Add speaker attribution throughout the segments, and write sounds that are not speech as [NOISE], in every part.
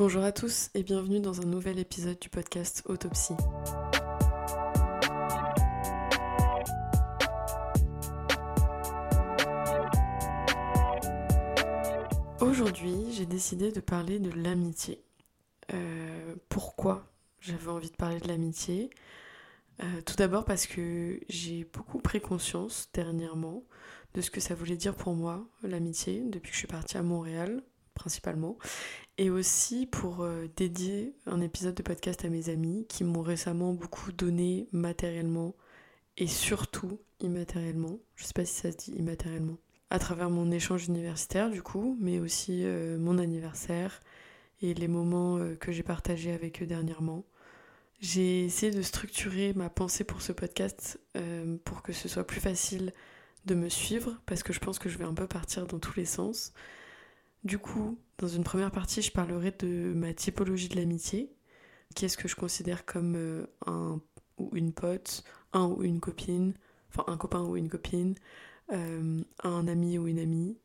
Speaker 1: Bonjour à tous et bienvenue dans un nouvel épisode du podcast Autopsie. Aujourd'hui, j'ai décidé de parler de l'amitié. Euh, pourquoi j'avais envie de parler de l'amitié? Euh, Tout d'abord parce que j'ai beaucoup pris conscience dernièrement de ce que ça voulait dire pour moi, l'amitié, depuis que je suis partie à Montréal principalement, et aussi pour euh, dédier un épisode de podcast à mes amis qui m'ont récemment beaucoup donné matériellement et surtout immatériellement. Je sais pas si ça se dit immatériellement. À travers mon échange universitaire du coup, mais aussi euh, mon anniversaire et les moments euh, que j'ai partagés avec eux dernièrement. J'ai essayé de structurer ma pensée pour ce podcast pour que ce soit plus facile de me suivre parce que je pense que je vais un peu partir dans tous les sens. Du coup, dans une première partie, je parlerai de ma typologie de l'amitié. Qu'est-ce que je considère comme euh, un ou une pote, un ou une copine, enfin un copain ou une copine, euh, un ami ou une amie,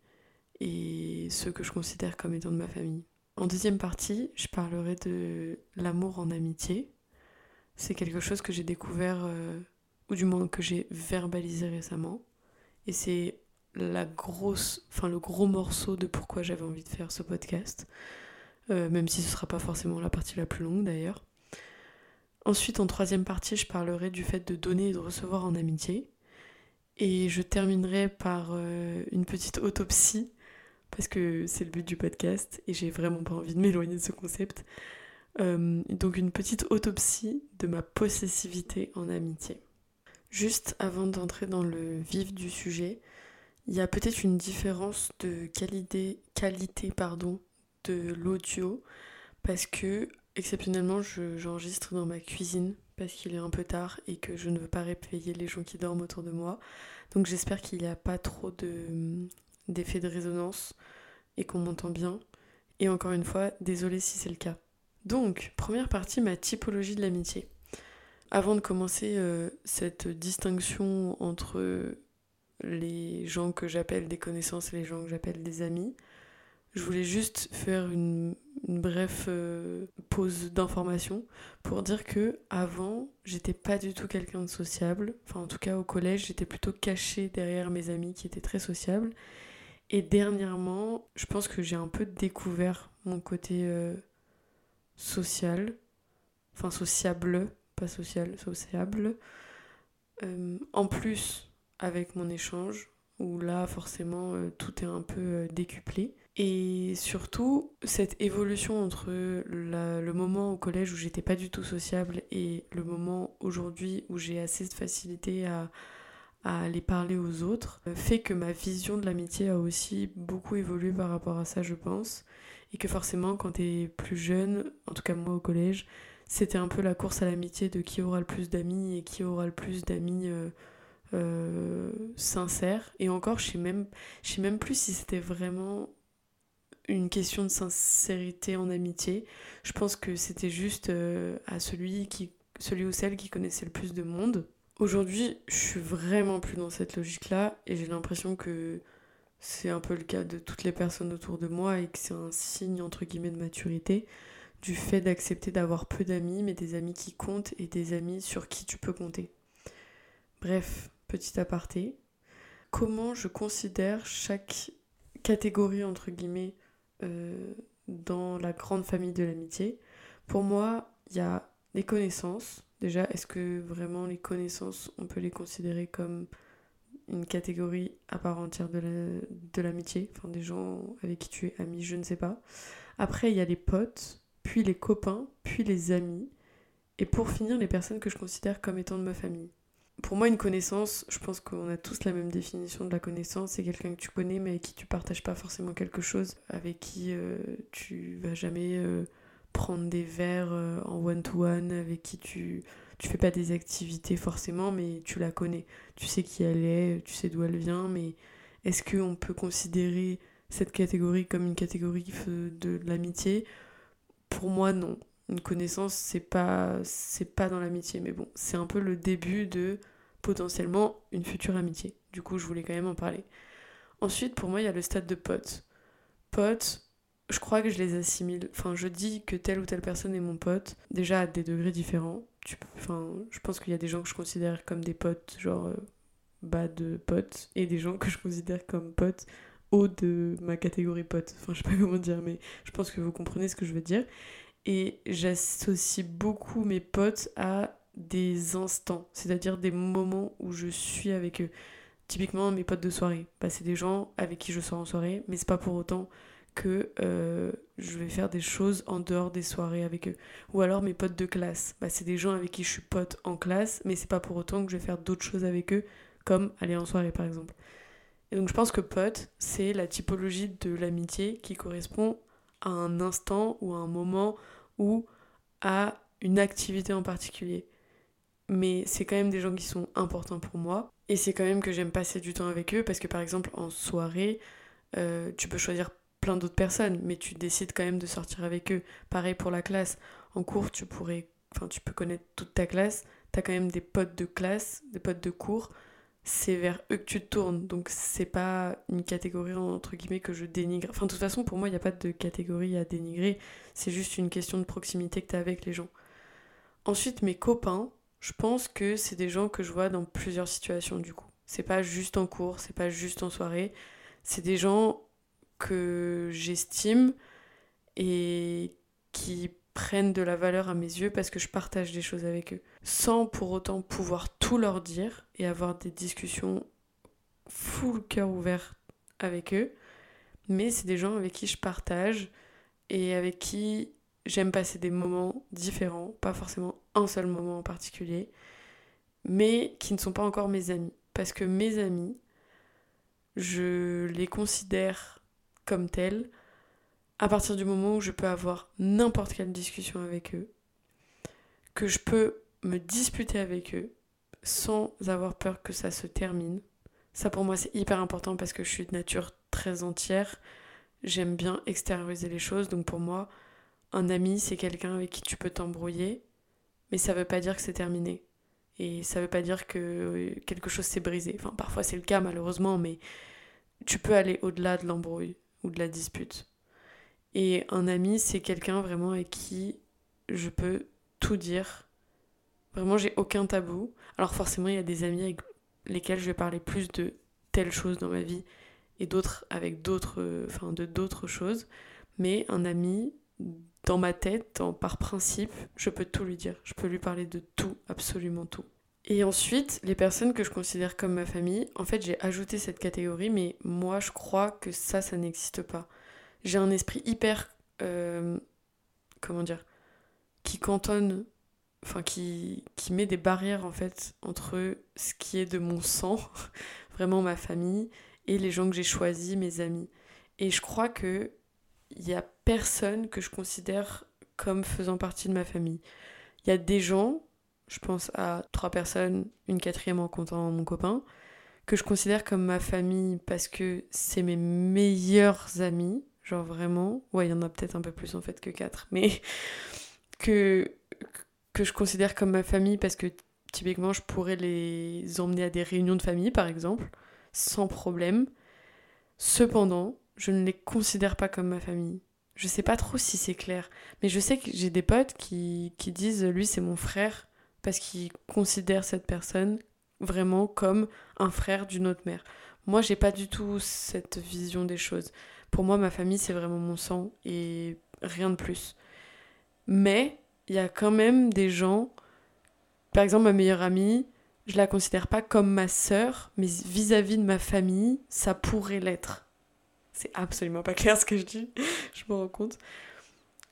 Speaker 1: et ceux que je considère comme étant de ma famille. En deuxième partie, je parlerai de l'amour en amitié. C'est quelque chose que j'ai découvert, euh, ou du moins que j'ai verbalisé récemment. Et c'est la grosse, enfin le gros morceau de pourquoi j'avais envie de faire ce podcast, euh, même si ce sera pas forcément la partie la plus longue d'ailleurs. Ensuite, en troisième partie, je parlerai du fait de donner et de recevoir en amitié. Et je terminerai par euh, une petite autopsie, parce que c'est le but du podcast, et j'ai vraiment pas envie de m'éloigner de ce concept. Euh, donc une petite autopsie de ma possessivité en amitié. Juste avant d'entrer dans le vif du sujet, il y a peut-être une différence de qualité, pardon, de l'audio parce que exceptionnellement j'enregistre dans ma cuisine parce qu'il est un peu tard et que je ne veux pas réveiller les gens qui dorment autour de moi. Donc j'espère qu'il n'y a pas trop d'effet de, résonance et qu'on m'entend bien. Et encore une fois, désolé si c'est le cas. Donc, première partie, ma typologie de l'amitié. Avant de commencer euh, cette distinction entre les gens que j'appelle des connaissances et les gens que j'appelle des amis. Je voulais juste faire une, brève euh, pause d'information pour dire que avant, j'étais pas du tout quelqu'un de sociable. Enfin, en tout cas, au collège, j'étais plutôt cachée derrière mes amis qui étaient très sociables. Et dernièrement, je pense que j'ai un peu découvert mon côté euh, social, enfin sociable, pas social, sociable. Euh, en plus, avec mon échange, où là forcément euh, tout est un peu euh, décuplé. Et surtout, cette évolution entre le moment au collège où j'étais pas du tout sociable et le moment aujourd'hui où j'ai assez de facilité à, à aller parler aux autres, euh, fait que ma vision de l'amitié a aussi beaucoup évolué par rapport à ça, je pense. Et que forcément, quand t'es plus jeune, en tout cas moi au collège, c'était un peu la course à l'amitié de qui aura le plus d'amis et qui aura le plus d'amis. Sincère. Et encore, je sais même, je sais même plus si c'était vraiment une question de sincérité en amitié. Je pense que c'était juste euh, à celui, qui, celui ou celle qui connaissait le plus de monde. Aujourd'hui, je suis vraiment plus dans cette logique-là et j'ai l'impression que c'est un peu le cas de toutes les personnes autour de moi et que c'est un signe entre guillemets de maturité du fait d'accepter d'avoir peu d'amis mais des amis qui comptent et des amis sur qui tu peux compter. Bref, petit aparté, comment je considère chaque catégorie, entre guillemets, euh, dans la grande famille de l'amitié? Pour moi, il y a les connaissances. Déjà, est-ce que vraiment les connaissances, on peut les considérer comme une catégorie à part entière de l'amitié, enfin des gens avec qui tu es ami, je ne sais pas. Après, il y a les potes, puis les copains, puis les amis, et pour finir, les personnes que je considère comme étant de ma famille pour moi, une connaissance, je pense qu'on a tous la même définition de la connaissance. C'est quelqu'un que tu connais, mais avec qui tu partages pas forcément quelque chose, avec qui euh, tu vas jamais euh, prendre des verres euh, en one-to-one, avec qui tu, tu fais pas des activités forcément, mais tu la connais. Tu sais qui elle est, tu sais d'où elle vient, mais est-ce qu'on peut considérer cette catégorie comme une catégorie de l'amitié? Pour moi, non une connaissance, c'est pas, c'est pas dans l'amitié, mais bon, c'est un peu le début de potentiellement une future amitié. Du coup, je voulais quand même en parler. Ensuite, pour moi, il y a le stade de pote. Pote, je crois que je les assimile. Enfin, je dis que telle ou telle personne est mon pote, déjà à des degrés différents. Enfin, je pense qu'il y a des gens que je considère comme des potes, genre euh, bas de potes, et des gens que je considère comme potes haut de ma catégorie pote. Enfin, je sais pas [LAUGHS] comment dire, mais je pense que vous comprenez ce que je veux dire. Et j'associe beaucoup mes potes à des instants, c'est-à-dire des moments où je suis avec eux. Typiquement, mes potes de soirée, bah, c'est des gens avec qui je sors en soirée, mais c'est pas pour autant que euh, je vais faire des choses en dehors des soirées avec eux. Ou alors mes potes de classe, bah, c'est des gens avec qui je suis pote en classe, mais c'est pas pour autant que je vais faire d'autres choses avec eux, comme aller en soirée par exemple. Et donc je pense que pote, c'est la typologie de l'amitié qui correspond à un instant ou à un moment ou à une activité en particulier. Mais c'est quand même des gens qui sont importants pour moi. Et c'est quand même que j'aime passer du temps avec eux parce que par exemple en soirée, euh, tu peux choisir plein d'autres personnes, mais tu décides quand même de sortir avec eux. Pareil pour la classe. En cours, tu pourrais, enfin, tu peux connaître toute ta classe. T'as quand même des potes de classe, des potes de cours. C'est vers eux que tu te tournes. Donc c'est pas une catégorie entre guillemets que je dénigre. Enfin, de toute façon, pour moi, il n'y a pas de catégorie à dénigrer. C'est juste une question de proximité que tu as avec les gens. Ensuite, mes copains, je pense que c'est des gens que je vois dans plusieurs situations du coup. C'est pas juste en cours, c'est pas juste en soirée. C'est des gens que j'estime et qui prennent de la valeur à mes yeux parce que je partage des choses avec eux. Sans pour autant pouvoir tout leur dire et avoir des discussions full cœur ouvert avec eux. Mais c'est des gens avec qui je partage et avec qui j'aime passer des moments différents, pas forcément un seul moment en particulier, mais qui ne sont pas encore mes amis. Parce que mes amis, je les considère comme tel à partir du moment où je peux avoir n'importe quelle discussion avec eux, que je peux me disputer avec eux sans avoir peur que ça se termine. Ça pour moi c'est hyper important parce que je suis de nature très entière. J'aime bien extérioriser les choses, donc pour moi, un ami c'est quelqu'un avec qui tu peux t'embrouiller, mais ça veut pas dire que c'est terminé. Et ça veut pas dire que quelque chose s'est brisé. Enfin, parfois c'est le cas malheureusement, mais tu peux aller au-delà de l'embrouille ou de la dispute. Et un ami, c'est quelqu'un vraiment avec qui je peux tout dire. Vraiment, j'ai aucun tabou. Alors forcément, il y a des amis avec lesquels je vais parler plus de telle chose dans ma vie et d'autres avec d'autres enfin de d'autres choses, mais un ami dans ma tête, par principe, je peux tout lui dire. Je peux lui parler de tout, absolument tout. Et ensuite, les personnes que je considère comme ma famille, en fait, j'ai ajouté cette catégorie, mais moi, je crois que ça, ça n'existe pas. J'ai un esprit hyper. Euh, comment dire Qui cantonne. Enfin, qui, qui met des barrières, en fait, entre ce qui est de mon sang, [LAUGHS] vraiment ma famille, et les gens que j'ai choisis, mes amis. Et je crois que il y a personne que je considère comme faisant partie de ma famille. Il y a des gens je pense à trois personnes, une quatrième en comptant mon copain, que je considère comme ma famille parce que c'est mes meilleurs amis, genre vraiment, ouais, il y en a peut-être un peu plus en fait que quatre, mais [LAUGHS] que, que je considère comme ma famille parce que typiquement je pourrais les emmener à des réunions de famille par exemple, sans problème. Cependant, je ne les considère pas comme ma famille. Je sais pas trop si c'est clair, mais je sais que j'ai des potes qui, qui disent lui c'est mon frère parce qu'ils considèrent cette personne vraiment comme un frère d'une autre mère. Moi, j'ai pas du tout cette vision des choses. Pour moi, ma famille, c'est vraiment mon sang et rien de plus. Mais il y a quand même des gens, par exemple, ma meilleure amie, je la considère pas comme ma sœur, mais vis-à-vis -vis de ma famille, ça pourrait l'être. C'est absolument pas clair ce que je dis, je me rends compte.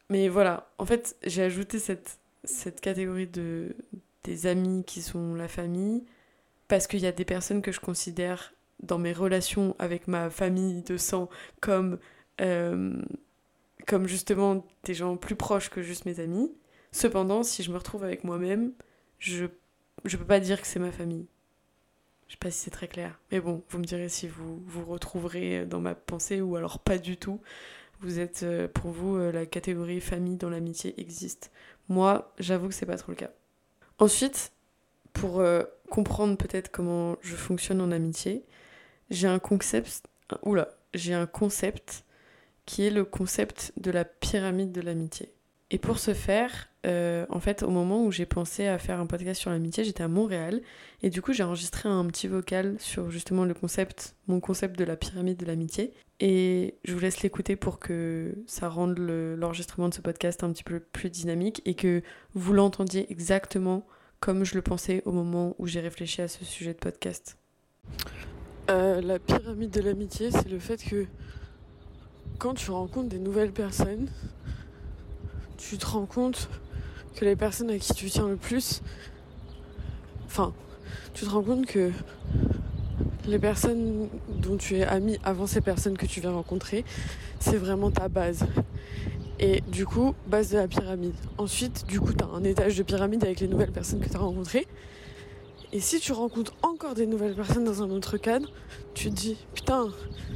Speaker 1: Mais voilà, en fait, j'ai ajouté cette cette catégorie de des amis qui sont la famille parce qu'il y a des personnes que je considère dans mes relations avec ma famille de sang comme euh, comme justement des gens plus proches que juste mes amis. Cependant, si je me retrouve avec moi-même, je je peux pas dire que c'est ma famille. Je sais pas si c'est très clair. Mais bon, vous me direz si vous vous retrouverez dans ma pensée ou alors pas du tout. Vous êtes, euh, pour vous, euh, la catégorie famille dans l'amitié existe. Moi, j'avoue que c'est pas trop le cas. Ensuite, pour euh, comprendre peut-être comment je fonctionne en amitié, j'ai un concept. Oula, j'ai un concept qui est le concept de la pyramide de l'amitié. Et pour ce faire, euh, en fait, au moment où j'ai pensé à faire un podcast sur l'amitié, j'étais à Montréal et du coup j'ai enregistré un petit vocal sur justement le concept, mon concept de la pyramide de l'amitié. Et je vous laisse l'écouter pour que ça rende l'enregistrement de ce podcast un petit peu plus dynamique et que vous l'entendiez exactement comme je le pensais au moment où j'ai réfléchi à ce sujet de podcast. Euh, la pyramide de l'amitié, c'est le fait que quand tu rencontres des nouvelles personnes, tu te rends compte que les personnes à qui tu tiens le plus, enfin, tu te rends compte que les personnes dont tu es ami avant ces personnes que tu viens rencontrer, c'est vraiment ta base. Et du coup, base de la pyramide. Ensuite, du coup, tu un étage de pyramide avec les nouvelles personnes que tu as rencontrées. Et si tu rencontres encore des nouvelles personnes dans un autre cadre, tu te dis, putain,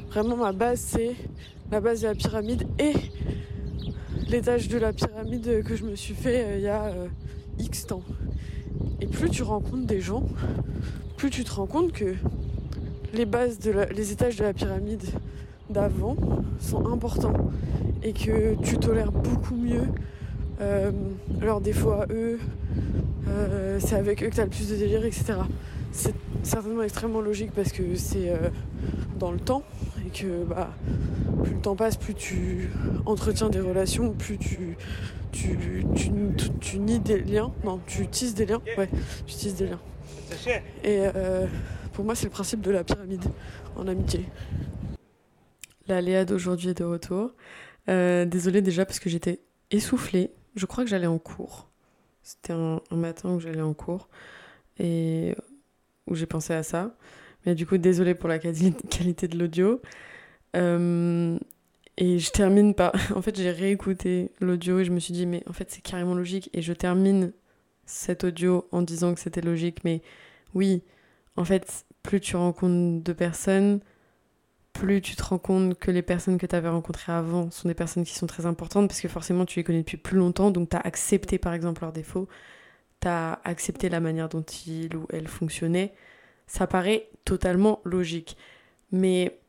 Speaker 1: vraiment ma base, c'est la base de la pyramide et l'étage de la pyramide que je me suis fait euh, il y a euh, X temps. Et plus tu rencontres des gens, plus tu te rends compte que les bases de les étages de la pyramide d'avant sont importants et que tu tolères beaucoup mieux euh, leurs défauts à eux, c'est avec eux que tu as le plus de délire, etc. C'est certainement extrêmement logique parce que c'est dans le temps bah, plus le temps passe, plus tu entretiens des relations, plus tu, tu, tu, nies des liens. Non, tu tisses des liens. Ouais, tu tisses des liens. Et euh, pour moi, c'est le principe de la pyramide en amitié. La Léa d'aujourd'hui est de retour. désolée déjà parce que j'étais essoufflée. Je crois que j'allais en cours. C'était un, matin où j'allais en cours et où j'ai pensé à ça. Mais du coup, désolée pour la qualité de l'audio. Euh, et je termine par. [LAUGHS] En fait, j'ai réécouté l'audio et je me suis dit, mais en fait, c'est carrément logique. Et je termine cet audio en disant que c'était logique. Mais oui, en fait, plus tu rencontres de personnes, plus tu te rends compte que les personnes que tu avais rencontrées avant sont des personnes qui sont très importantes parce que forcément tu les connais depuis plus longtemps, donc tu as accepté par exemple leurs défauts, tu as accepté la manière dont ils ou elles fonctionnaient. Ça paraît totalement logique. Mais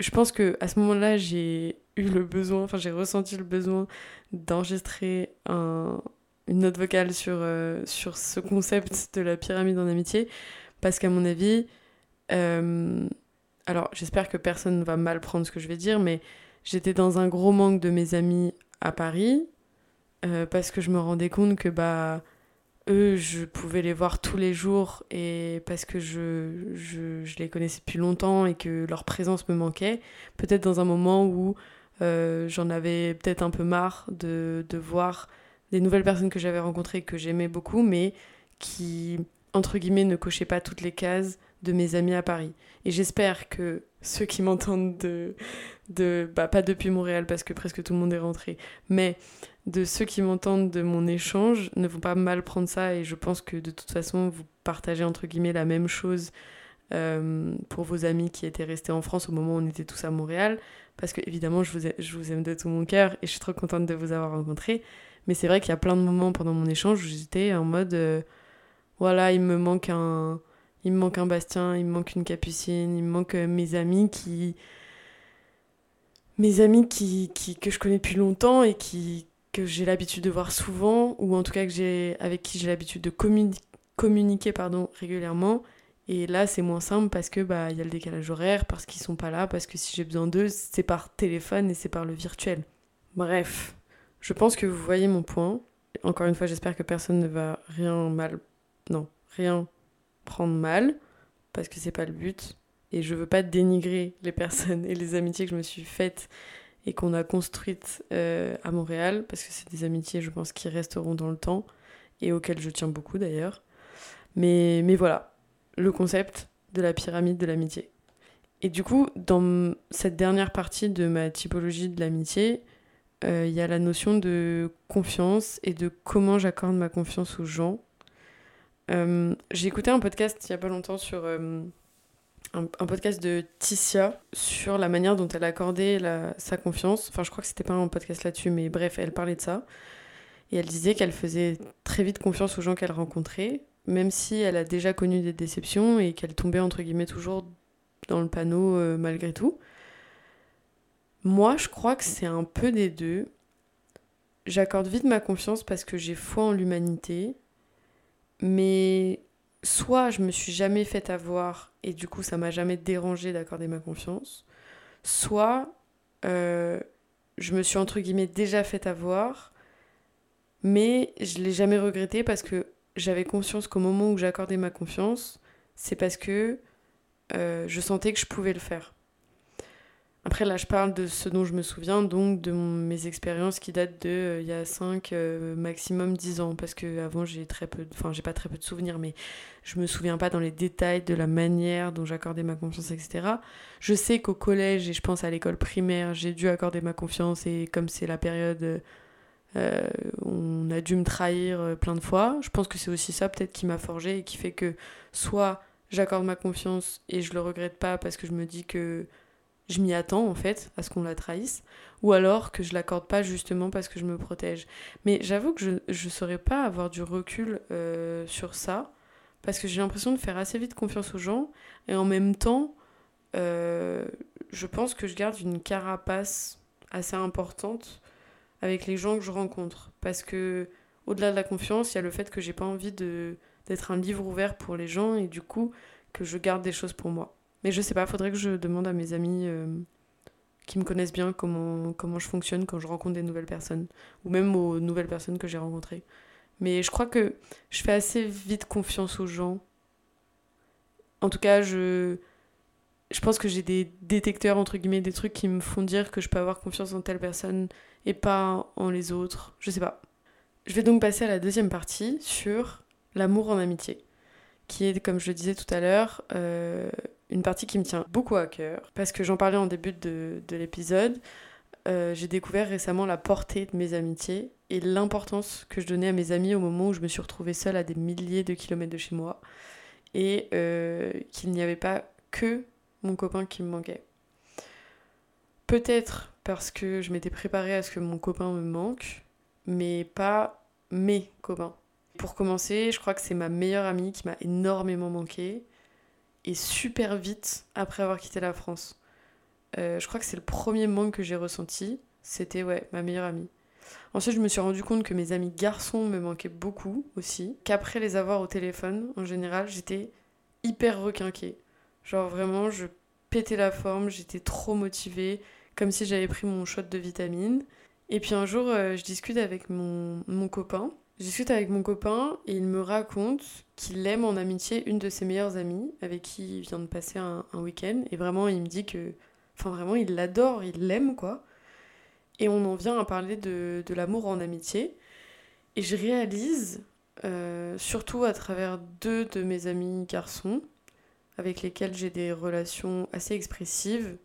Speaker 1: je pense que à ce moment-là, j'ai eu le besoin, enfin j'ai ressenti le besoin d'enregistrer un, une note vocale sur, euh, sur ce concept de la pyramide en amitié. Parce qu'à mon avis, euh, alors j'espère que personne ne va mal prendre ce que je vais dire, mais j'étais dans un gros manque de mes amis à Paris euh, parce que je me rendais compte que bah eux je pouvais les voir tous les jours et parce que je, les connaissais depuis longtemps et que leur présence me manquait peut-être dans un moment où euh, j'en avais peut-être un peu marre de, de voir des nouvelles personnes que j'avais rencontrées que j'aimais beaucoup mais qui entre guillemets ne cochaient pas toutes les cases de mes amis à Paris. Et j'espère que ceux qui m'entendent de, de bah, pas depuis Montréal parce que presque tout le monde est rentré, mais de ceux qui m'entendent de mon échange ne vont pas mal prendre ça et je pense que de toute façon vous partagez entre guillemets la même chose euh, pour vos amis qui étaient restés en France au moment où on était tous à Montréal parce que évidemment je vous, je vous aime de tout mon cœur et je suis trop contente de vous avoir rencontré mais c'est vrai qu'il y a plein de moments pendant mon échange où j'étais en mode euh, voilà il me manque un il me manque un Bastien, il me manque une Capucine, il me manque euh, mes amis qui. Mes amis qui, qui, que je connais depuis longtemps et qui, que j'ai l'habitude de voir souvent, ou en tout cas que j'ai, avec qui j'ai l'habitude de communiquer pardon, régulièrement. Et là, c'est moins simple parce que bah y a le décalage horaire, parce qu'ils sont pas là, parce que si j'ai besoin d'eux, c'est par téléphone et c'est par le virtuel. Bref, je pense que vous voyez mon point. Encore une fois, j'espère que personne ne va rien mal, non, rien prendre mal, parce que c'est pas le but. Et je veux pas dénigrer les personnes et les amitiés que je me suis faites et qu'on a construites euh, à Montréal, parce que c'est des amitiés, je pense, qui resteront dans le temps et auxquelles je tiens beaucoup d'ailleurs. Mais, mais voilà, le concept de la pyramide de l'amitié. Et du coup, dans cette dernière partie de ma typologie de l'amitié, euh, il y a la notion de confiance et de comment j'accorde ma confiance aux gens euh, j'ai écouté un podcast il y a pas longtemps sur euh, un, podcast de Ticia sur la manière dont elle accordait sa confiance. Enfin, je crois que c'était pas un podcast là-dessus, mais bref, elle parlait de ça. Et elle disait qu'elle faisait très vite confiance aux gens qu'elle rencontrait, même si elle a déjà connu des déceptions et qu'elle tombait entre guillemets toujours dans le panneau euh, malgré tout. Moi, je crois que c'est un peu des deux. J'accorde vite ma confiance parce que j'ai foi en l'humanité, mais soit je me suis jamais fait avoir et du coup ça m'a jamais dérangé d'accorder ma confiance, soit euh, je me suis entre guillemets déjà fait avoir, mais je l'ai jamais regretté parce que j'avais conscience qu'au moment où j'accordais ma confiance, c'est parce que euh, je sentais que je pouvais le faire. Après, là, je parle de ce dont je me souviens, donc de mes expériences qui datent de euh, il y a 5, euh, maximum 10 ans, parce que avant j'ai très peu, enfin, j'ai pas très peu de souvenirs, mais je me souviens pas dans les détails de la manière dont j'accordais ma confiance, etc. Je sais qu'au collège et je pense à l'école primaire, j'ai dû accorder ma confiance, et comme c'est la période euh, on a dû me trahir plein de fois, je pense que c'est aussi ça peut-être qui m'a forgé et qui fait que soit j'accorde ma confiance et je le regrette pas parce que je me dis que je m'y attends en fait à ce qu'on la trahisse, ou alors que je l'accorde pas justement parce que je me protège. Mais j'avoue que je ne saurais pas avoir du recul euh, sur ça, parce que j'ai l'impression de faire assez vite confiance aux gens, et en même temps, euh, je pense que je garde une carapace assez importante avec les gens que je rencontre, parce que au-delà de la confiance, il y a le fait que j'ai pas envie d'être un livre ouvert pour les gens et du coup que je garde des choses pour moi. Mais je sais pas, faudrait que je demande à mes amis euh, qui me connaissent bien comment, comment je fonctionne quand je rencontre des nouvelles personnes. Ou même aux nouvelles personnes que j'ai rencontrées. Mais je crois que je fais assez vite confiance aux gens. En tout cas, je, je pense que j'ai des détecteurs, entre guillemets, des trucs qui me font dire que je peux avoir confiance en telle personne et pas en les autres. Je sais pas. Je vais donc passer à la deuxième partie sur l'amour en amitié, qui est, comme je le disais tout à l'heure, euh, une partie qui me tient beaucoup à cœur, parce que j'en parlais en début de, l'épisode. Euh, j'ai découvert récemment la portée de mes amitiés et l'importance que je donnais à mes amis au moment où je me suis retrouvée seule à des milliers de kilomètres de chez moi et euh, qu'il n'y avait pas que mon copain qui me manquait. Peut-être parce que je m'étais préparée à ce que mon copain me manque, mais pas mes copains. Pour commencer, je crois que c'est ma meilleure amie qui m'a énormément manqué et super vite après avoir quitté la France. Euh, je crois que c'est le premier manque que j'ai ressenti. C'était ouais, ma meilleure amie. Ensuite, je me suis rendu compte que mes amis garçons me manquaient beaucoup aussi. Qu'après les avoir au téléphone, en général, j'étais hyper requinquée. Genre vraiment, je pétais la forme, j'étais trop motivée, comme si j'avais pris mon shot de vitamine. Et puis un jour, euh, je discute avec mon, mon copain je discute avec mon copain et il me raconte qu'il aime en amitié une de ses meilleures amies avec qui il vient de passer un, week-end. Et vraiment, il me dit que. Enfin, vraiment, il l'adore, il l'aime, quoi. Et on en vient à parler de, l'amour en amitié. Et je réalise, euh, surtout à travers deux de mes amis garçons, avec lesquels j'ai des relations assez expressives,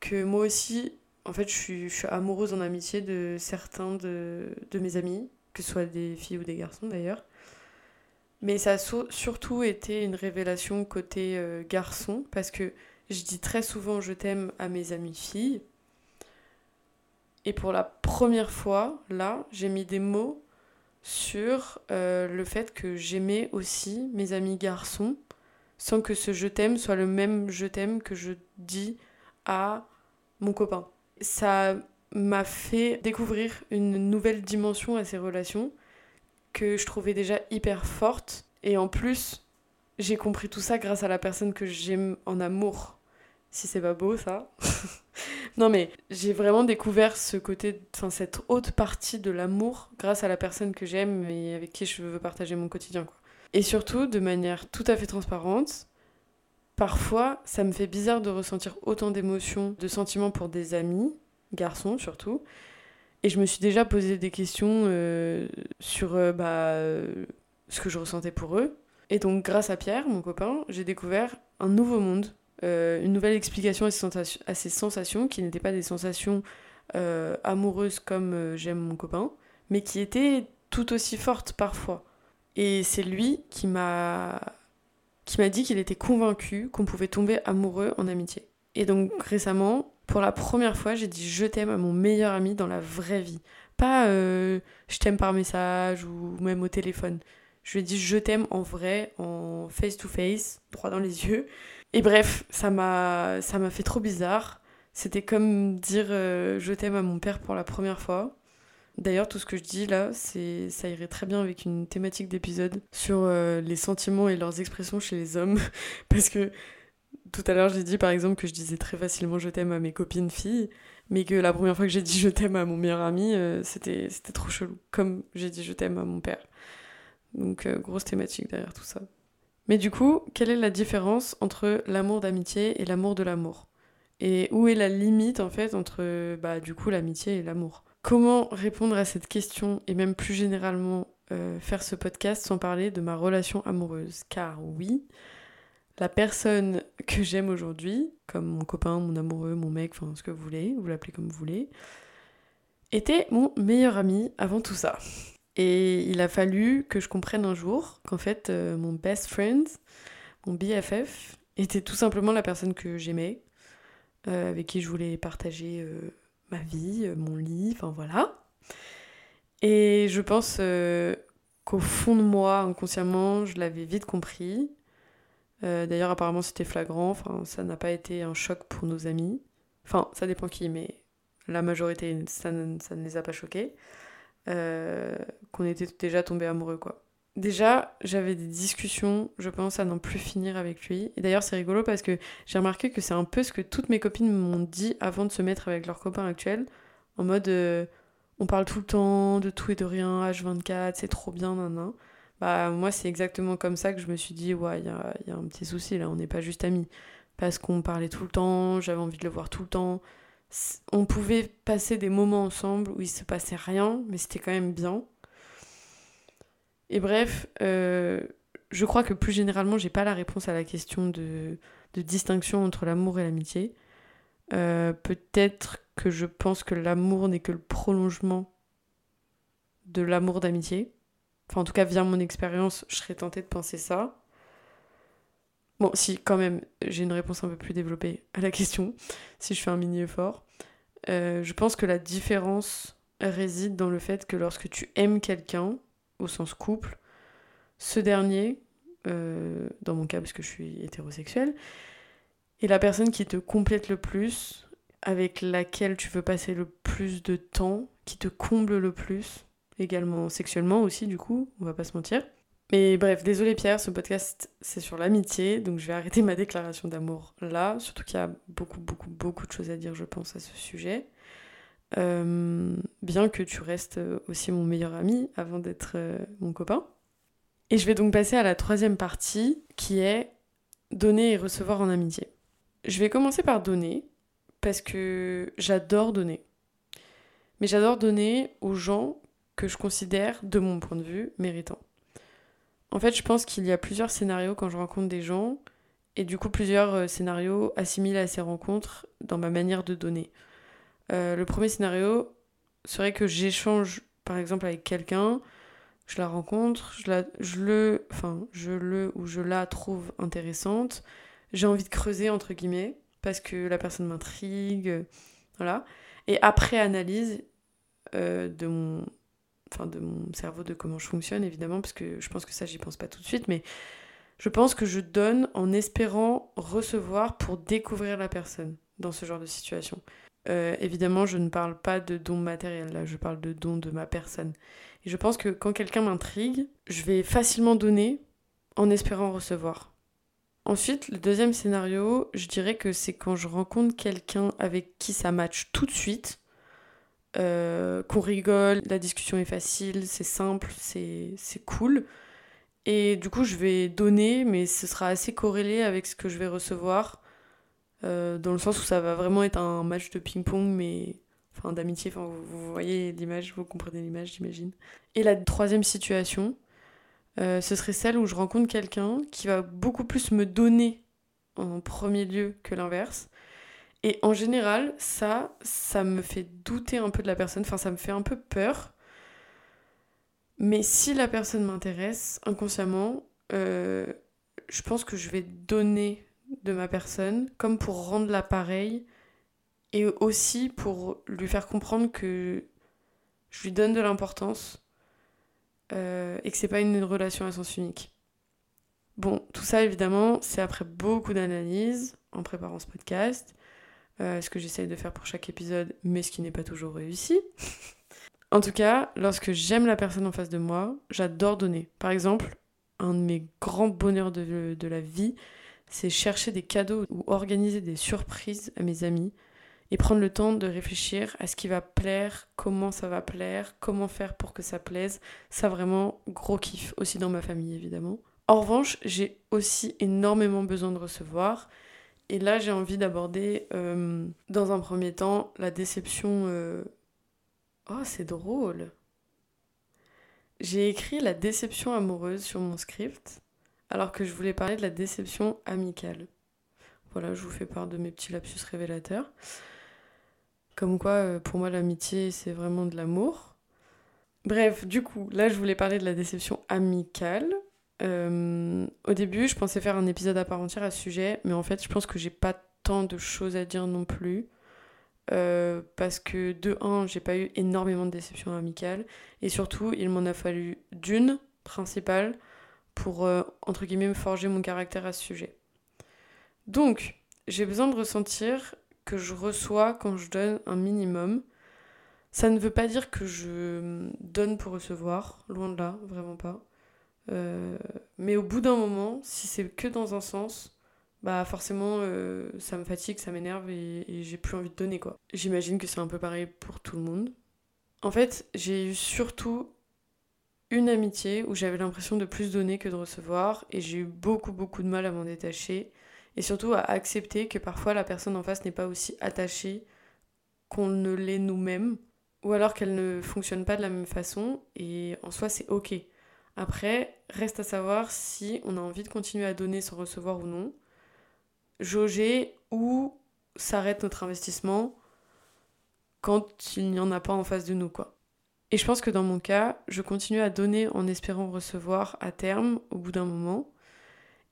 Speaker 1: que moi aussi, en fait, je suis, je suis amoureuse en amitié de certains de, de mes amis que soit des filles ou des garçons d'ailleurs. Mais ça a surtout été une révélation côté euh, garçon, parce que je dis très souvent je t'aime à mes amies filles. Et pour la première fois, là, j'ai mis des mots sur euh, le fait que j'aimais aussi mes amis garçons, sans que ce je t'aime soit le même je t'aime que je dis à mon copain. Ça m'a fait découvrir une nouvelle dimension à ces relations que je trouvais déjà hyper forte. Et en plus, j'ai compris tout ça grâce à la personne que j'aime en amour. Si c'est pas beau ça. [LAUGHS] non mais j'ai vraiment découvert ce côté, enfin cette haute partie de l'amour grâce à la personne que j'aime et avec qui je veux partager mon quotidien. Quoi. Et surtout, de manière tout à fait transparente, parfois ça me fait bizarre de ressentir autant d'émotions, de sentiments pour des amis, garçons surtout. Et je me suis déjà posé des questions euh, sur euh, bah, euh, ce que je ressentais pour eux. Et donc, grâce à Pierre, mon copain, j'ai découvert un nouveau monde, une nouvelle explication à ces sensations, à ces sensations qui n'étaient pas des sensations amoureuses comme j'aime mon copain, mais qui étaient tout aussi fortes parfois. Et c'est lui qui m'a qui m'a dit qu'il était convaincu qu'on pouvait tomber amoureux en amitié. Et donc récemment, pour la première fois, j'ai dit je t'aime à mon meilleur ami dans la vraie vie. Pas euh, je t'aime par message ou même au téléphone. Je lui ai dit je t'aime en vrai, en face to face, droit dans les yeux. Et bref, ça m'a ça m'a fait trop bizarre. C'était comme dire euh, je t'aime à mon père pour la première fois. D'ailleurs, tout ce que je dis là, c'est ça irait très bien avec une thématique d'épisode sur euh, les sentiments et leurs expressions chez les hommes. [LAUGHS] Parce que tout à l'heure, j'ai dit par exemple que je disais très facilement je t'aime à mes copines filles, mais que la première fois que j'ai dit je t'aime à mon meilleur ami, euh, c'était trop chelou. Comme j'ai dit je t'aime à mon père. Donc, grosse thématique derrière tout ça. Mais du coup, quelle est la différence entre l'amour d'amitié et l'amour de l'amour? Et où est la limite en fait entre bah, du coup l'amitié et l'amour? Comment répondre à cette question et même plus généralement euh, faire ce podcast sans parler de ma relation amoureuse? Car oui, la personne que j'aime aujourd'hui, comme mon copain, mon amoureux, mon mec, enfin ce que vous voulez, vous l'appelez comme vous voulez, était mon meilleur ami avant tout ça. Et il a fallu que je comprenne un jour qu'en fait, euh, mon best friend, mon BFF, était tout simplement la personne que j'aimais, euh, avec qui je voulais partager euh, ma vie, mon lit, enfin voilà. Et je pense qu'au fond de moi, inconsciemment, je l'avais vite compris. D'ailleurs, apparemment, c'était flagrant, enfin, ça n'a pas été un choc pour nos amis. Enfin, ça dépend qui, mais la majorité, ça ça ne les a pas choqués. Euh, qu'on était déjà tombé amoureux, quoi. Déjà, j'avais des discussions, je pense, à n'en plus finir avec lui. Et d'ailleurs, c'est rigolo parce que j'ai remarqué que c'est un peu ce que toutes mes copines m'ont dit avant de se mettre avec leurs copains actuels. En mode, euh, on parle tout le temps, de tout et de rien, H24, c'est trop bien, nan, Bah, moi, c'est exactement comme ça que je me suis dit, ouais, il y a, un petit souci là, on n'est pas juste amis. Parce qu'on parlait tout le temps, j'avais envie de le voir tout le temps on pouvait passer des moments ensemble où il se passait rien, mais c'était quand même bien. Et bref, euh, je crois que plus généralement, j'ai pas la réponse à la question de, distinction entre l'amour et l'amitié. Euh, peut-être que je pense que l'amour n'est que le prolongement de l'amour d'amitié. Enfin, en tout cas, via mon expérience, je serais tentée de penser ça. Bon, si, quand même, j'ai une réponse un peu plus développée à la question, [LAUGHS] si je fais un mini effort. Euh, je pense que la différence réside dans le fait que lorsque tu aimes quelqu'un, au sens couple, ce dernier, euh, dans mon cas parce que je suis hétérosexuelle, est la personne qui te complète le plus, avec laquelle tu veux passer le plus de temps, qui te comble le plus, également sexuellement aussi du coup, on va pas se mentir. Mais bref, désolé Pierre, ce podcast c'est sur l'amitié, donc je vais arrêter [LAUGHS] ma déclaration d'amour là, surtout qu'il y a beaucoup, beaucoup, beaucoup de choses à dire, je pense, à ce sujet. Euh, bien que tu restes aussi mon meilleur ami avant d'être euh, mon copain. Et je vais donc passer à la troisième partie qui est donner et recevoir en amitié. Je vais commencer par donner parce que j'adore donner. Mais j'adore donner aux gens que je considère, de mon point de vue, méritants. En fait, je pense qu'il y a plusieurs scénarios quand je rencontre des gens, et du coup plusieurs euh, scénarios assimilés à ces rencontres dans ma manière de donner. Euh, le premier scénario serait que j'échange par exemple avec quelqu'un, je la rencontre, je, la, je le, enfin, je le ou je la trouve intéressante, j'ai envie de creuser entre guillemets parce que la personne m'intrigue, voilà. Et après analyse euh, de mon enfin de mon cerveau, de comment je fonctionne évidemment, parce que je pense que ça j'y pense pas tout de suite, mais je pense que je donne en espérant recevoir pour découvrir la personne dans ce genre de situation. Euh, évidemment, je ne parle pas de dons matériels, là, je parle de dons de ma personne. Et je pense que quand quelqu'un m'intrigue, je vais facilement donner en espérant recevoir. Ensuite, le deuxième scénario, je dirais que c'est quand je rencontre quelqu'un avec qui ça match tout de suite, euh, qu'on rigole, la discussion est facile, c'est simple, c'est cool. Et du coup, je vais donner, mais ce sera assez corrélé avec ce que je vais recevoir, euh, dans le sens où ça va vraiment être un match de ping-pong, mais enfin d'amitié. Enfin, vous, voyez l'image, vous comprenez l'image, j'imagine. Et la troisième situation, euh, ce serait celle où je rencontre quelqu'un qui va beaucoup plus me donner en premier lieu que l'inverse. Et en général, ça, ça me fait douter un peu de la personne, enfin ça me fait un peu peur. Mais si la personne m'intéresse inconsciemment, euh, je pense que je vais donner de ma personne, comme pour rendre l'appareil, et aussi pour lui faire comprendre que je lui donne de l'importance euh, et que c'est pas une relation à sens unique. Bon, tout ça évidemment, c'est après beaucoup d'analyses en préparant ce podcast. Euh, ce que j'essaye de faire pour chaque épisode, mais ce qui n'est pas toujours réussi. [LAUGHS] en tout cas, lorsque j'aime la personne en face de moi, j'adore donner. Par exemple, un de mes grands bonheurs de, de la vie, c'est chercher des cadeaux ou organiser des surprises à mes amis et prendre le temps de réfléchir à ce qui va plaire, comment ça va plaire, comment faire pour que ça plaise. Ça vraiment gros kiff aussi dans ma famille évidemment. En revanche, j'ai aussi énormément besoin de recevoir. Et là, j'ai envie d'aborder euh, dans un premier temps la déception. Euh, oh, c'est drôle. J'ai écrit la déception amoureuse sur mon script alors que je voulais parler de la déception amicale. Voilà, je vous fais part de mes petits lapsus révélateurs. Comme quoi, euh, pour moi, l'amitié, c'est vraiment de l'amour. Bref, du coup, là, je voulais parler de la déception amicale. Euh, au début, je pensais faire un épisode à part entière à ce sujet, mais en fait, je pense que j'ai pas tant de choses à dire non plus. Euh, parce que de un, j'ai pas eu énormément de déceptions amicales, et surtout, il m'en a fallu d'une principale pour, entre guillemets, me forger mon caractère à ce sujet. Donc, j'ai besoin de ressentir que je reçois quand je donne un minimum. Ça ne veut pas dire que je donne pour recevoir, loin de là, vraiment pas. Euh, mais au bout d'un moment, si c'est que dans un sens, bah forcément euh, ça me fatigue, ça m'énerve et, j'ai plus envie de donner quoi. J'imagine que c'est un peu pareil pour tout le monde. En fait, j'ai eu surtout une amitié où j'avais l'impression de plus donner que de recevoir et j'ai eu beaucoup beaucoup de mal à m'en détacher et surtout à accepter que parfois la personne en face n'est pas aussi attachée qu'on ne l'est nous-mêmes, ou alors qu'elle ne fonctionne pas de la même façon, et en soi c'est ok. Après, reste à savoir si on a envie de continuer à donner sans recevoir ou non, jauger où s'arrête notre investissement quand il n'y en a pas en face de nous, quoi. Et je pense que dans mon cas, je continue à donner en espérant recevoir à terme, au bout d'un moment,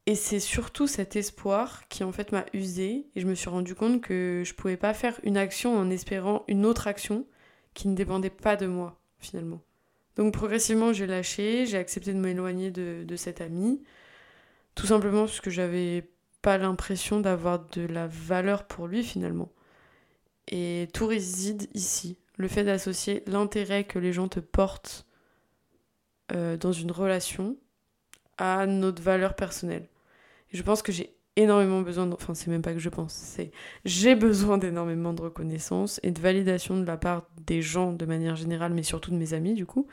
Speaker 1: et c'est surtout cet espoir qui en fait m'a usé et je me suis rendu compte que je pouvais pas faire une action en espérant une autre action qui ne dépendait pas de moi finalement. Donc progressivement j'ai lâché, j'ai accepté de m'éloigner de, cet ami, tout simplement parce que j'avais pas l'impression d'avoir de la valeur pour lui finalement. Et tout réside ici, le fait d'associer l'intérêt que les gens te portent euh, dans une relation à notre valeur personnelle. Je pense que j'ai énormément besoin de... Enfin, c'est même pas que je pense, c'est... J'ai besoin d'énormément de reconnaissance et de validation de la part des gens de manière générale, mais surtout de mes amis, du coup.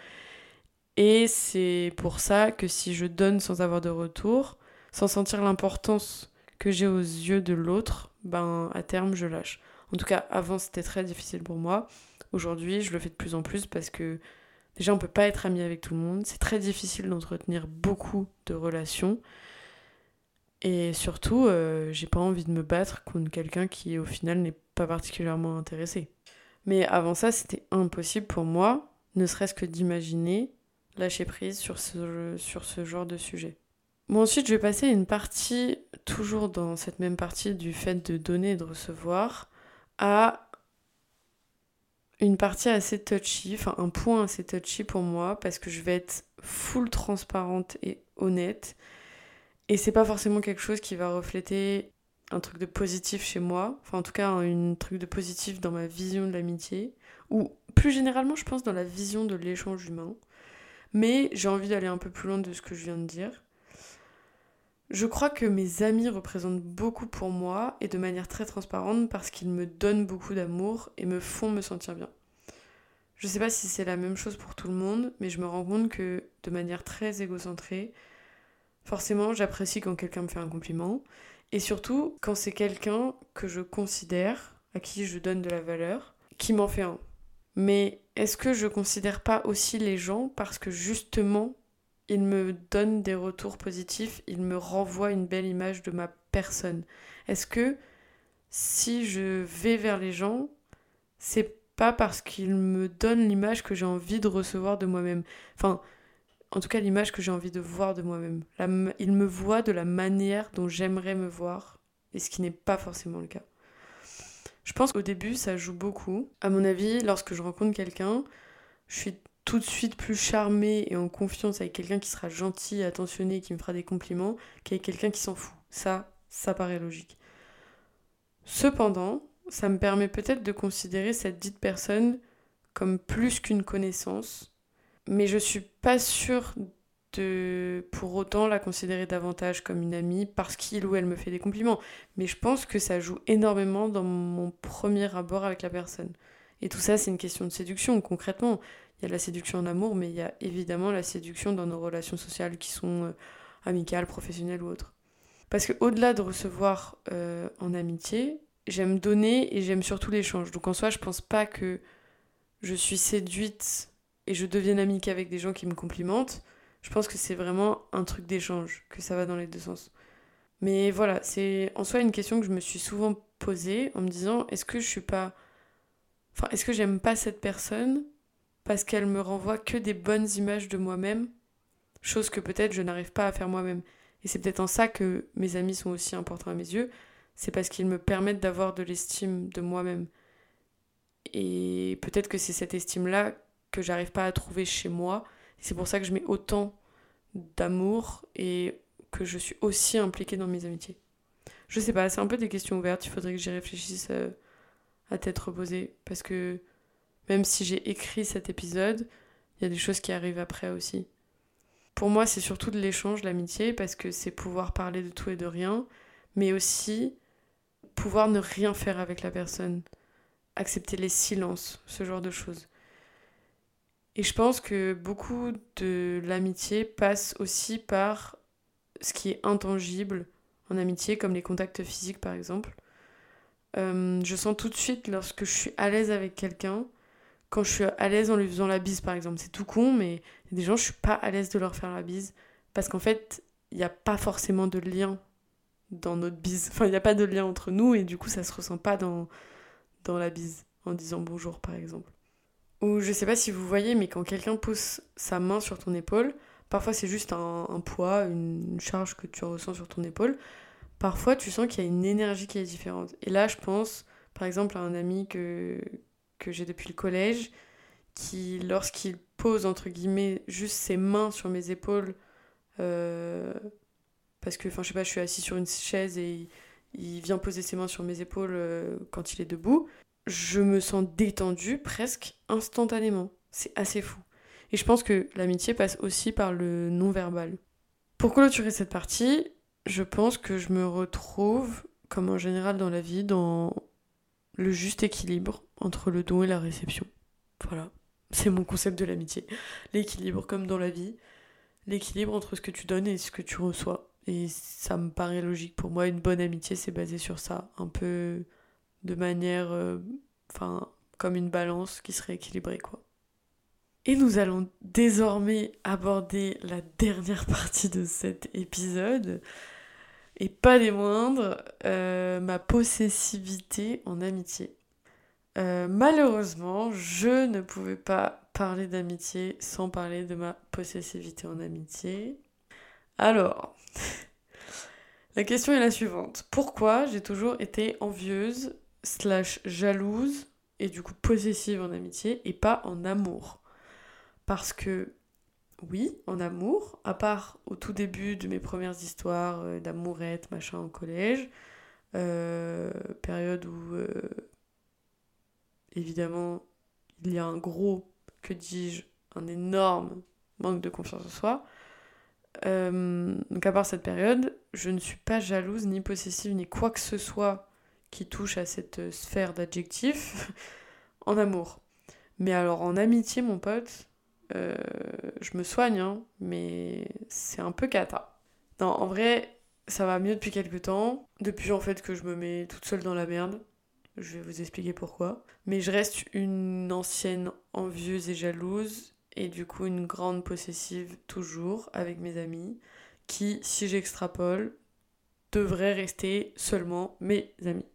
Speaker 1: Et c'est pour ça que si je donne sans avoir de retour, sans sentir l'importance que j'ai aux yeux de l'autre, ben à terme je lâche. En tout cas, avant c'était très difficile pour moi. Aujourd'hui, je le fais de plus en plus parce que déjà on peut pas être ami avec tout le monde, c'est très difficile d'entretenir beaucoup de relations. Et surtout, euh, j'ai pas envie de me battre contre quelqu'un qui, au final, n'est pas particulièrement intéressé. Mais avant ça, c'était impossible pour moi, ne serait-ce que d'imaginer lâcher prise sur ce, sur ce genre de sujet. Bon, ensuite, je vais passer une partie, toujours dans cette même partie du fait de donner et de recevoir, à une partie assez touchy, enfin un point assez touchy pour moi, parce que je vais être full transparente et honnête. Et c'est pas forcément quelque chose qui va refléter un truc de positif chez moi, enfin en tout cas un truc de positif dans ma vision de l'amitié, ou plus généralement je pense dans la vision de l'échange humain. Mais j'ai envie d'aller un peu plus loin de ce que je viens de dire. Je crois que mes amis représentent beaucoup pour moi et de manière très transparente parce qu'ils me donnent beaucoup d'amour et me font me sentir bien. Je sais pas si c'est la même chose pour tout le monde, mais je me rends compte que de manière très égocentrée, Forcément, j'apprécie quand quelqu'un me fait un compliment. Et surtout, quand c'est quelqu'un que je considère, à qui je donne de la valeur, qui m'en fait un. Mais est-ce que je considère pas aussi les gens parce que justement, ils me donnent des retours positifs, ils me renvoient une belle image de ma personne? Est-ce que si je vais vers les gens, c'est pas parce qu'ils me donnent l'image que j'ai envie de recevoir de moi-même? Enfin, en tout cas l'image que j'ai envie de voir de moi-même. Il me voit de la manière dont j'aimerais me voir, et ce qui n'est pas forcément le cas. Je pense qu'au début, ça joue beaucoup. À mon avis, lorsque je rencontre quelqu'un, je suis tout de suite plus charmée et en confiance avec quelqu'un qui sera gentil, attentionné, qui me fera des compliments, qu'avec quelqu'un qui s'en fout. Ça, ça paraît logique. Cependant, ça me permet peut-être de considérer cette dite personne comme plus qu'une connaissance, mais je suis pas sûre de pour autant la considérer davantage comme une amie parce qu'il ou elle me fait des compliments. Mais je pense que ça joue énormément dans mon premier abord avec la personne. Et tout ça, c'est une question de séduction, concrètement. Il y a la séduction en amour, mais il y a évidemment la séduction dans nos relations sociales qui sont euh, amicales, professionnelles ou autres. Parce que au-delà de recevoir euh, en amitié, j'aime donner et j'aime surtout l'échange. Donc en soi, je pense pas que je suis séduite et je devienne amie qu'avec des gens qui me complimentent. Je pense que c'est vraiment un truc d'échange, que ça va dans les deux sens. Mais voilà, c'est en soi une question que je me suis souvent posée en me disant est-ce que je suis pas. Enfin, est-ce que j'aime pas cette personne parce qu'elle me renvoie que des bonnes images de moi-même, chose que peut-être je n'arrive pas à faire moi-même. Et c'est peut-être en ça que mes amis sont aussi importants à mes yeux, c'est parce qu'ils me permettent d'avoir de l'estime de moi-même. Et peut-être que c'est cette estime-là que j'arrive pas à trouver chez moi. C'est pour ça que je mets autant d'amour et que je suis aussi impliquée dans mes amitiés. Je sais pas, c'est un peu des questions ouvertes, il faudrait que j'y réfléchisse euh, à tête reposée. Parce que même si j'ai écrit cet épisode, il y a des choses qui arrivent après aussi. Pour moi, c'est surtout de l'échange, l'amitié, parce que c'est pouvoir parler de tout et de rien, mais aussi pouvoir ne rien faire avec la personne, accepter les silences, ce genre de choses. Et je pense que beaucoup de l'amitié passe aussi par ce qui est intangible en amitié, comme les contacts physiques par exemple. Euh, je sens tout de suite lorsque je suis à l'aise avec quelqu'un, quand je suis à l'aise en lui faisant la bise par exemple. C'est tout con, mais des gens, je suis pas à l'aise de leur faire la bise parce qu'en fait, il n'y a pas forcément de lien dans notre bise. Enfin, il n'y a pas de lien entre nous et du coup, ça se ressent pas dans, dans la bise en disant bonjour par exemple. Ou je sais pas si vous voyez, mais quand quelqu'un pousse sa main sur ton épaule, parfois c'est juste un, un, poids, une charge que tu ressens sur ton épaule. Parfois, tu sens qu'il y a une énergie qui est différente. Et là, je pense, par exemple, à un ami que, que j'ai depuis le collège, qui, lorsqu'il pose, entre guillemets, juste ses mains sur mes épaules, euh, parce que, enfin, je sais pas, je suis assis sur une chaise et il, vient poser ses mains sur mes épaules euh, quand il est debout, je me sens détendue presque instantanément. C'est assez fou. Et je pense que l'amitié passe aussi par le non-verbal. Pour clôturer cette partie, je pense que je me retrouve, comme en général dans la vie, dans le juste équilibre entre le don et la réception. Voilà, c'est mon concept de l'amitié. L'équilibre, comme dans la vie, l'équilibre entre ce que tu donnes et ce que tu reçois. Et ça me paraît logique. Pour moi, une bonne amitié, c'est basé sur ça. Un peu de manière. Euh, enfin, comme une balance qui serait équilibrée, quoi. Et nous allons désormais aborder la dernière [LAUGHS] partie de cet épisode, et pas des moindres, euh, ma possessivité en amitié. Euh, malheureusement, je ne pouvais pas parler d'amitié sans parler de ma possessivité en amitié. Alors, [LAUGHS] la question est la suivante. Pourquoi j'ai toujours été envieuse, slash jalouse, et du coup possessive en amitié, et pas en amour Parce que, oui, en amour, à part au tout début de mes premières histoires euh, d'amourette, machin, en collège, euh, période où évidemment, il y a un gros, que dis-je, un énorme manque de confiance en soi. Euh, donc à part cette période, je ne suis pas jalouse, ni possessive, ni quoi que ce soit qui touche à cette sphère d'adjectifs [LAUGHS] en amour. Mais alors en amitié, mon pote, euh, je me soigne, hein, mais c'est un peu cata. Non, en vrai, ça va mieux depuis quelques temps. Depuis en fait que je me mets toute seule dans la merde. Je vais vous expliquer pourquoi. Mais je reste une ancienne envieuse et jalouse, et du coup une grande possessive toujours avec mes amis, qui, si j'extrapole, devraient rester seulement mes amis.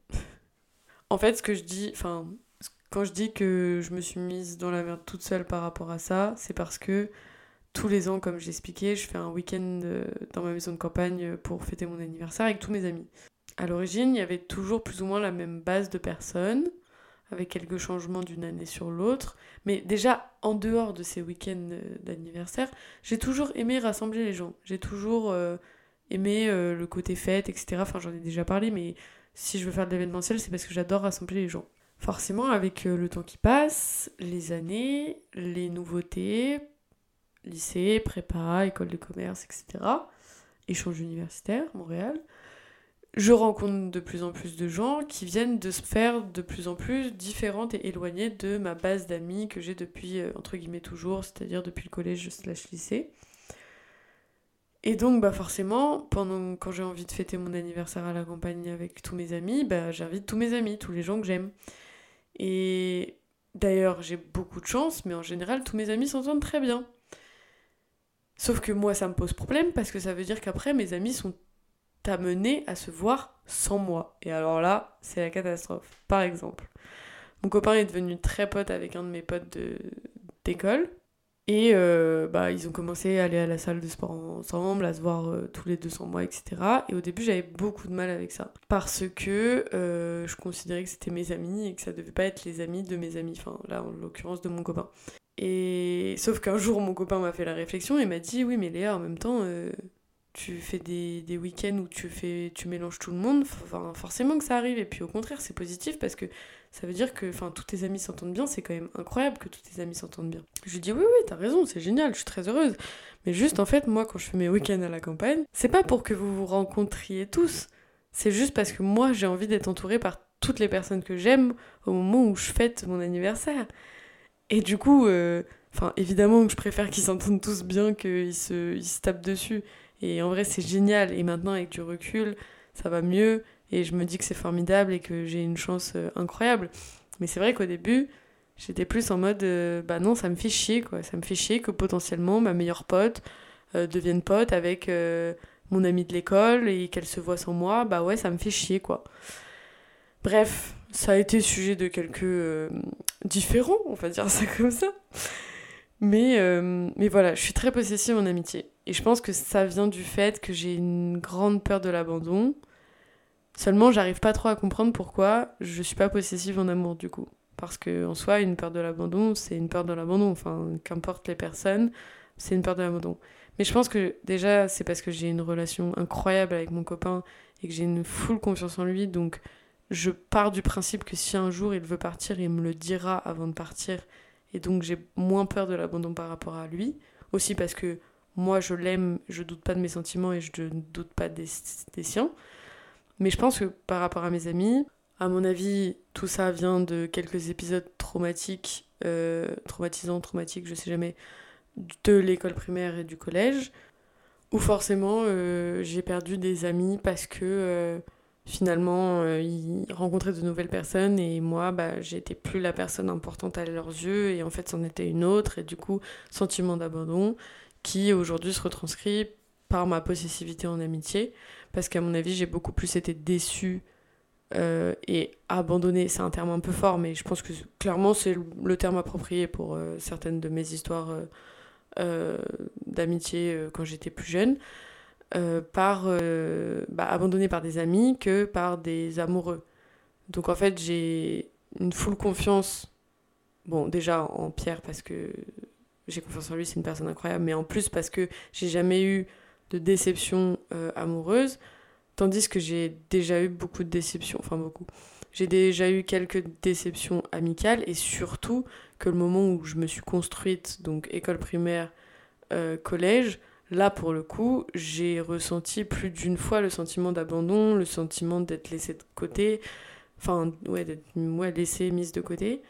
Speaker 1: En fait, ce que je dis, quand je dis que je me suis mise dans la merde toute seule par rapport à ça, c'est parce que tous les ans, comme j'expliquais, je fais un week-end euh, dans ma maison de campagne pour fêter mon anniversaire avec tous mes amis. À l'origine, il y avait toujours plus ou moins la même base de personnes, avec quelques changements d'une année sur l'autre. Mais déjà, en dehors de ces week-ends euh, d'anniversaire, j'ai toujours aimé rassembler les gens. J'ai toujours euh, aimé le côté fête, etc. Enfin, j'en ai déjà parlé, mais si je veux faire de l'événementiel, c'est parce que j'adore rassembler les gens. Forcément, avec euh, le temps qui passe, les années, les nouveautés, lycée, prépa, école de commerce, etc., échange universitaire, Montréal, je rencontre de plus en plus de gens qui viennent de se faire de plus en plus différentes et éloignées de ma base d'amis que j'ai depuis, euh, entre guillemets, toujours, c'est-à-dire depuis le collège slash lycée. Et donc, bah forcément, pendant, quand j'ai envie de fêter mon anniversaire à la campagne avec tous mes amis, bah j'invite tous mes amis, tous les gens que j'aime. Et d'ailleurs, j'ai beaucoup de chance, mais en général, tous mes amis s'entendent très bien. Sauf que moi, ça me pose problème parce que ça veut dire qu'après, mes amis sont amenés à se voir sans moi. Et alors là, c'est la catastrophe. Par exemple, mon copain est devenu très pote avec un de mes potes d'école. Et euh, bah, ils ont commencé à aller à la salle de sport ensemble, à se voir euh, tous les deux sans moi, etc. Et au début, j'avais beaucoup de mal avec ça. Parce que euh, je considérais que c'était mes amis et que ça devait pas être les amis de mes amis. Enfin, là, en l'occurrence, de mon copain. Et sauf qu'un jour, mon copain m'a fait la réflexion et m'a dit Oui, mais Léa, en même temps, tu fais des, des week-ends où tu, fais, tu mélanges tout le monde. Enfin, forcément que ça arrive. Et puis au contraire, c'est positif parce que ça veut dire que enfin, tous tes amis s'entendent bien, c'est quand même incroyable que tous tes amis s'entendent bien. Je lui dis oui, oui, t'as raison, c'est génial, je suis très heureuse. Mais juste en fait, moi, quand je fais mes week-ends à la campagne, c'est pas pour que vous vous rencontriez tous, c'est juste parce que moi, j'ai envie d'être entourée par toutes les personnes que j'aime au moment où je fête mon anniversaire. Et du coup, euh, évidemment que je préfère qu'ils s'entendent tous bien qu'ils se, ils se tapent dessus. Et en vrai, c'est génial. Et maintenant, avec du recul, ça va mieux et je me dis que c'est formidable et que j'ai une chance euh, incroyable. Mais c'est vrai qu'au début, j'étais plus en mode euh, bah non, ça me fait chier quoi. Ça me fait chier que potentiellement ma meilleure pote euh, devienne pote avec mon amie de l'école et qu'elle se voit sans moi. Bah ouais, ça me fait chier quoi. Bref, ça a été sujet de quelques différents, on va dire ça comme ça. Mais, mais voilà, je suis très possessive en amitié. Et je pense que ça vient du fait que j'ai une grande peur de l'abandon Seulement, j'arrive pas trop à comprendre pourquoi je suis pas possessive en amour du coup. Parce que en soi, une peur de l'abandon, c'est une peur de l'abandon. Enfin, qu'importe les personnes, c'est une peur de l'abandon. Mais je pense que déjà, c'est parce que j'ai une relation incroyable avec mon copain et que j'ai une full confiance en lui. Donc, je pars du principe que si un jour il veut partir, il me le dira avant de partir. Et donc, j'ai moins peur de l'abandon par rapport à lui. Aussi parce que moi, je l'aime, je doute pas de mes sentiments et je ne doute pas des, des siens. Mais je pense que par rapport à mes amis, à mon avis, tout ça vient de quelques épisodes traumatiques, euh, traumatisants, traumatiques, je sais jamais, de l'école primaire et du collège, où forcément euh, j'ai perdu des amis parce que euh, finalement ils rencontraient de nouvelles personnes et moi bah, j'étais plus la personne importante à leurs yeux et en fait c'en était une autre et du coup sentiment d'abandon qui aujourd'hui se retranscrit par ma possessivité en amitié parce qu'à mon avis, j'ai beaucoup plus été déçue euh, et abandonnée. C'est un terme un peu fort, mais je pense que clairement, c'est le terme approprié pour euh, certaines de mes histoires euh, d'amitié quand j'étais plus jeune. par bah, abandonnée par des amis que par des amoureux. Donc en fait, j'ai une full confiance. Bon, déjà en Pierre parce que j'ai confiance en lui, c'est une personne incroyable, mais en plus parce que j'ai jamais eu de déception euh, amoureuse, tandis que j'ai déjà eu beaucoup de déceptions, enfin beaucoup. J'ai déjà eu quelques déceptions amicales et surtout que le moment où je me suis construite, donc école primaire, euh, collège, là pour le coup, j'ai ressenti plus d'une fois le sentiment d'abandon, le sentiment d'être laissée de côté, enfin ouais, d'être ouais, laissée, mise de côté.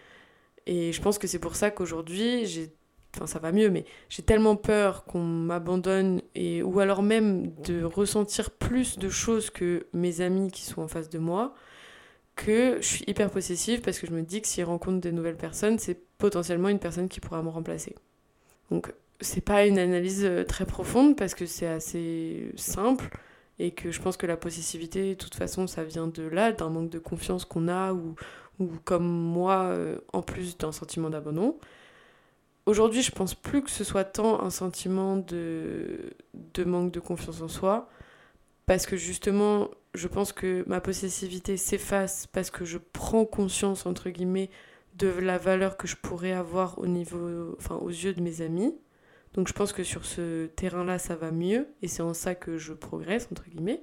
Speaker 1: Et je pense que c'est pour ça qu'aujourd'hui, j'ai enfin ça va mieux, mais j'ai tellement peur qu'on m'abandonne et ou alors même de ressentir plus de choses que mes amis qui sont en face de moi que je suis hyper possessive parce que je me dis que si je rencontre des nouvelles personnes, c'est potentiellement une personne qui pourra me remplacer. Donc c'est pas une analyse euh, très profonde parce que c'est assez simple et que je pense que la possessivité, de toute façon, ça vient de là, d'un manque de confiance qu'on a ou, ou comme moi, euh, en plus d'un sentiment d'abandon. Aujourd'hui, je pense plus que ce soit tant un sentiment de, de manque de confiance en soi, parce que justement, je pense que ma possessivité s'efface parce que je prends conscience, entre guillemets, de la valeur que je pourrais avoir au niveau, enfin, aux yeux de mes amis. Donc je pense que sur ce terrain-là, ça va mieux, et c'est en ça que je progresse, entre guillemets.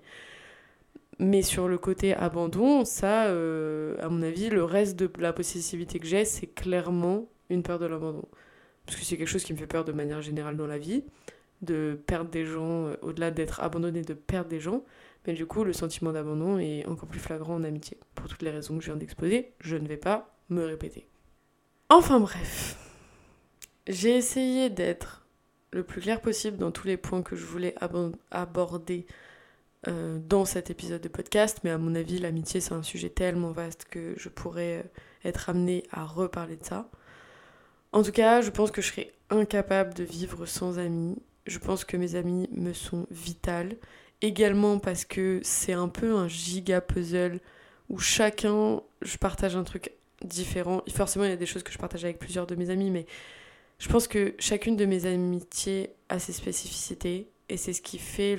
Speaker 1: Mais sur le côté abandon, ça, euh, à mon avis, le reste de la possessivité que j'ai, c'est clairement une peur de l'abandon. Parce que c'est quelque chose qui me fait peur de manière générale dans la vie, de perdre des gens, euh, au-delà d'être abandonné, de perdre des gens. Mais du coup, le sentiment d'abandon est encore plus flagrant en amitié. Pour toutes les raisons que je viens d'exposer, je ne vais pas me répéter. Enfin bref, j'ai essayé d'être le plus clair possible dans tous les points que je voulais aborder euh, dans cet épisode de podcast, mais à mon avis, l'amitié, c'est un sujet tellement vaste que je pourrais euh, être amenée à reparler de ça. En tout cas, je pense que je serais incapable de vivre sans amis. Je pense que mes amis me sont vitales. Également parce que c'est un peu un giga puzzle où chacun, je partage un truc différent. Forcément, il y a des choses que je partage avec plusieurs de mes amis, mais je pense que chacune de mes amitiés a ses spécificités et c'est ce qui fait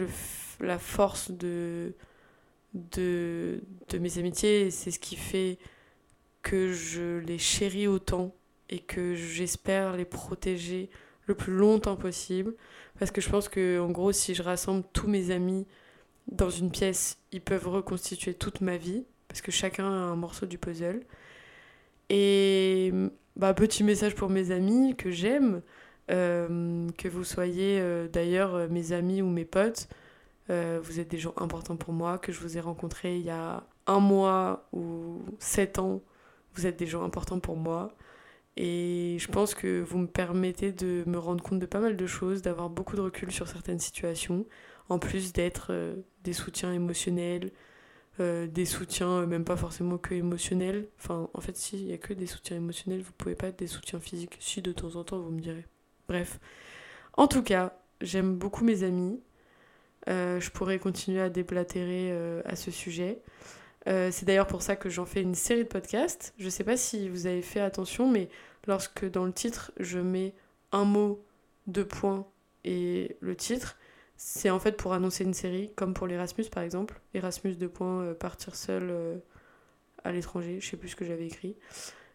Speaker 1: la force de, de, de mes amitiés et c'est ce qui fait que je les chéris autant et que j'espère les protéger le plus longtemps possible parce que je pense que en gros si je rassemble tous mes amis dans une pièce, ils peuvent reconstituer toute ma vie parce que chacun a un morceau du puzzle. Et bah, petit message pour mes amis que j'aime, euh, que vous soyez euh, d'ailleurs euh, mes amis ou mes potes, vous êtes des gens importants pour moi, que je vous ai rencontrés il y a un mois ou sept ans, vous êtes des gens importants pour moi. Et je pense que vous me permettez de me rendre compte de pas mal de choses, d'avoir beaucoup de recul sur certaines situations, en plus d'être des soutiens émotionnels, euh, des soutiens, euh, même pas forcément que émotionnels. Enfin, en fait, s'il n'y a que des soutiens émotionnels, vous pouvez pas être des soutiens physiques. Si, de temps en temps, vous me direz. Bref. En tout cas, j'aime beaucoup mes amis. Euh, je pourrais continuer à déblatérer à ce sujet. c'est d'ailleurs pour ça que j'en fais une série de podcasts. Je sais pas si vous avez fait attention, mais lorsque dans le titre, je mets un mot, deux points et le titre, c'est en fait pour annoncer une série, comme pour l'Erasmus par exemple. Erasmus de points, euh, partir seul euh, à l'étranger, je sais plus ce que j'avais écrit.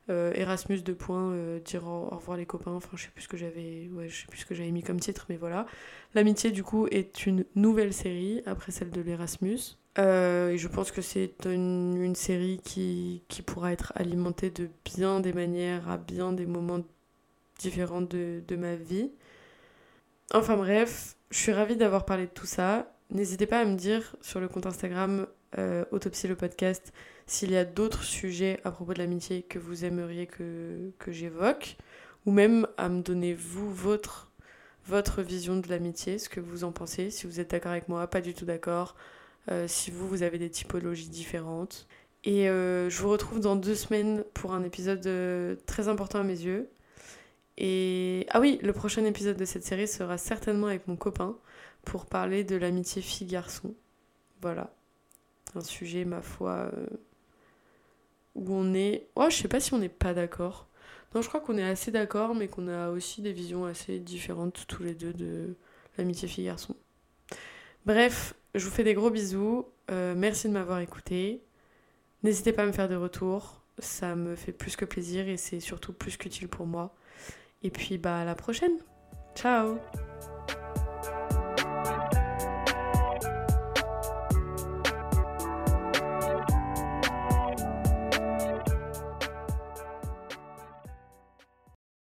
Speaker 1: Euh, Erasmus de points, dire au, revoir les copains, enfin je sais sais plus ce que j'avais mis comme titre, mais voilà. L'amitié du coup est une nouvelle série après celle de l'Erasmus. Et je pense que c'est une, série qui, qui pourra être alimentée de bien des manières, à bien des moments différents de, de ma vie. Enfin bref, je suis ravie d'avoir parlé de tout ça. N'hésitez pas à me dire sur le compte Instagram euh, Autopsie le podcast s'il y a d'autres sujets à propos de l'amitié que vous aimeriez que, que j'évoque, ou même à me donner vous votre, votre vision de l'amitié, ce que vous en pensez, si vous êtes d'accord avec moi, pas du tout d'accord, euh, si vous, vous avez des typologies différentes. Et euh, je vous retrouve dans deux semaines pour un épisode très important à mes yeux. Et ah oui, le prochain épisode de cette série sera certainement avec mon copain pour parler de l'amitié fille-garçon. Voilà. Un sujet, ma foi, euh, où on est... Oh, je sais pas si on n'est pas d'accord. Non, je crois qu'on est assez d'accord, mais qu'on a aussi des visions assez différentes tous les deux de l'amitié fille-garçon. Bref, je vous fais des gros bisous. Euh, merci de m'avoir écouté. N'hésitez pas à me faire des retours. Ça me fait plus que plaisir et c'est surtout plus qu'utile pour moi. Et puis bah à la prochaine. Ciao